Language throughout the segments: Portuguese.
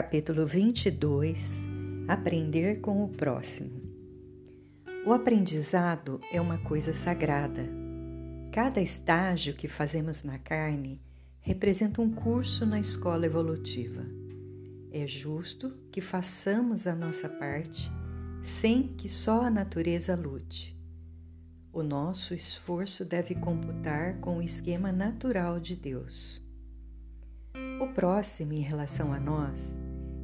Capítulo 22 Aprender com o próximo. O aprendizado é uma coisa sagrada. Cada estágio que fazemos na carne representa um curso na escola evolutiva. É justo que façamos a nossa parte sem que só a natureza lute. O nosso esforço deve computar com o esquema natural de Deus. O próximo, em relação a nós,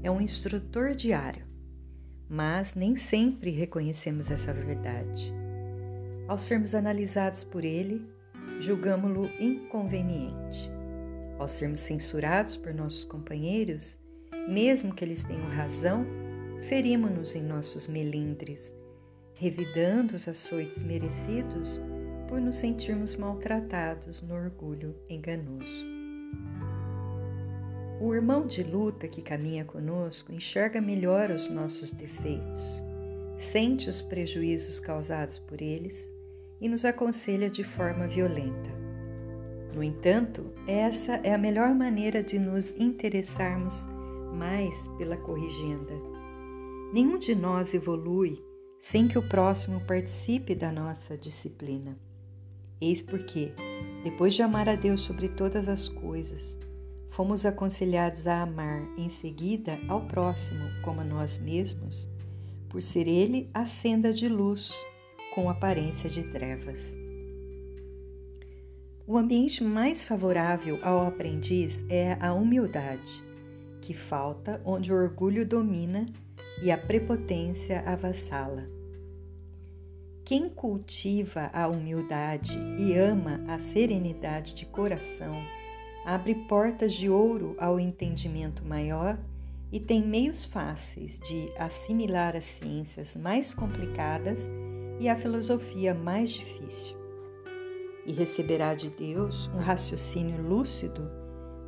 é um instrutor diário, mas nem sempre reconhecemos essa verdade. Ao sermos analisados por ele, julgamos-lo inconveniente. Ao sermos censurados por nossos companheiros, mesmo que eles tenham razão, ferimos-nos em nossos melindres, revidando os açoites merecidos por nos sentirmos maltratados no orgulho enganoso. O irmão de luta que caminha conosco enxerga melhor os nossos defeitos, sente os prejuízos causados por eles e nos aconselha de forma violenta. No entanto, essa é a melhor maneira de nos interessarmos mais pela corrigenda. Nenhum de nós evolui sem que o próximo participe da nossa disciplina. Eis porque, depois de amar a Deus sobre todas as coisas, fomos aconselhados a amar em seguida ao próximo como a nós mesmos, por ser ele a senda de luz com aparência de trevas. O ambiente mais favorável ao aprendiz é a humildade, que falta onde o orgulho domina e a prepotência avassala. Quem cultiva a humildade e ama a serenidade de coração abre portas de ouro ao entendimento maior e tem meios fáceis de assimilar as ciências mais complicadas e a filosofia mais difícil. E receberá de Deus um raciocínio lúcido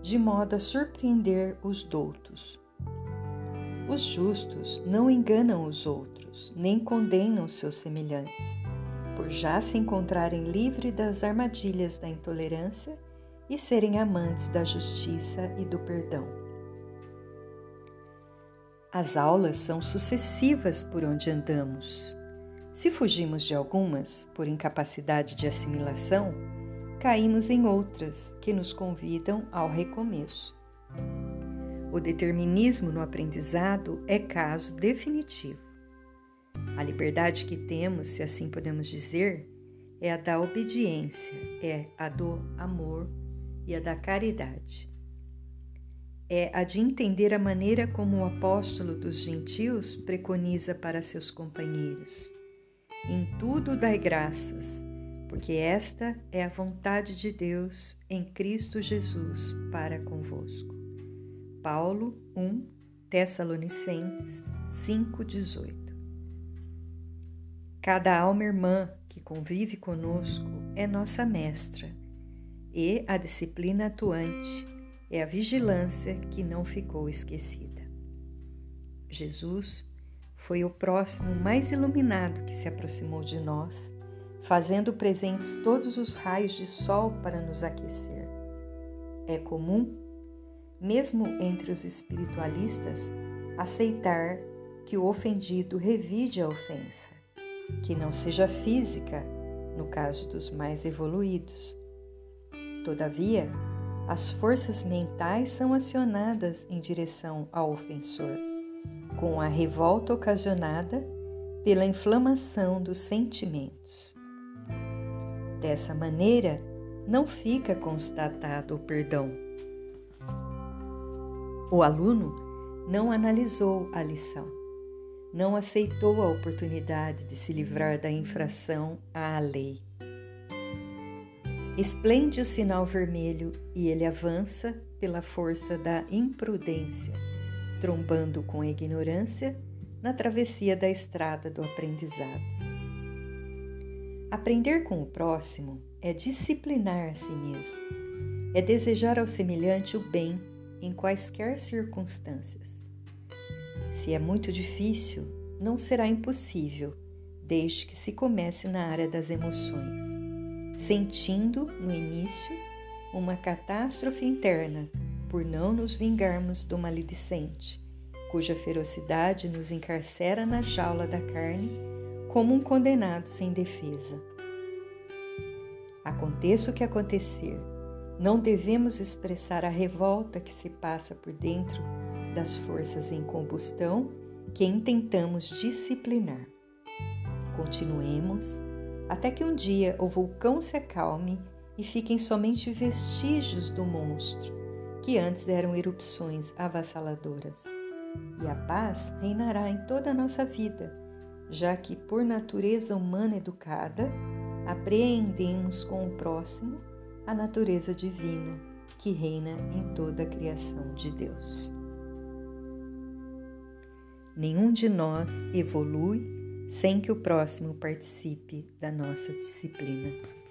de modo a surpreender os doutos. Os justos não enganam os outros, nem condenam seus semelhantes, por já se encontrarem livres das armadilhas da intolerância e serem amantes da justiça e do perdão. As aulas são sucessivas por onde andamos. Se fugimos de algumas por incapacidade de assimilação, caímos em outras que nos convidam ao recomeço. O determinismo no aprendizado é caso definitivo. A liberdade que temos, se assim podemos dizer, é a da obediência, é a do amor e a da caridade. É a de entender a maneira como o apóstolo dos gentios preconiza para seus companheiros. Em tudo dai graças, porque esta é a vontade de Deus em Cristo Jesus para convosco. Paulo 1 Tessalonicenses 5:18. Cada alma irmã que convive conosco é nossa mestra e a disciplina atuante é a vigilância que não ficou esquecida. Jesus foi o próximo mais iluminado que se aproximou de nós, fazendo presentes todos os raios de sol para nos aquecer. É comum, mesmo entre os espiritualistas, aceitar que o ofendido revide a ofensa, que não seja física, no caso dos mais evoluídos, Todavia, as forças mentais são acionadas em direção ao ofensor, com a revolta ocasionada pela inflamação dos sentimentos. Dessa maneira, não fica constatado o perdão. O aluno não analisou a lição, não aceitou a oportunidade de se livrar da infração à lei Esplende o sinal vermelho e ele avança pela força da imprudência, trombando com a ignorância na travessia da estrada do aprendizado. Aprender com o próximo é disciplinar a si mesmo, é desejar ao semelhante o bem em quaisquer circunstâncias. Se é muito difícil, não será impossível, desde que se comece na área das emoções sentindo no início uma catástrofe interna por não nos vingarmos do maledicente cuja ferocidade nos encarcera na jaula da carne como um condenado sem defesa. Aconteça o que acontecer, não devemos expressar a revolta que se passa por dentro das forças em combustão que intentamos disciplinar. Continuemos até que um dia o vulcão se acalme e fiquem somente vestígios do monstro, que antes eram erupções avassaladoras. E a paz reinará em toda a nossa vida, já que, por natureza humana educada, apreendemos com o próximo a natureza divina que reina em toda a criação de Deus. Nenhum de nós evolui sem que o próximo participe da nossa disciplina.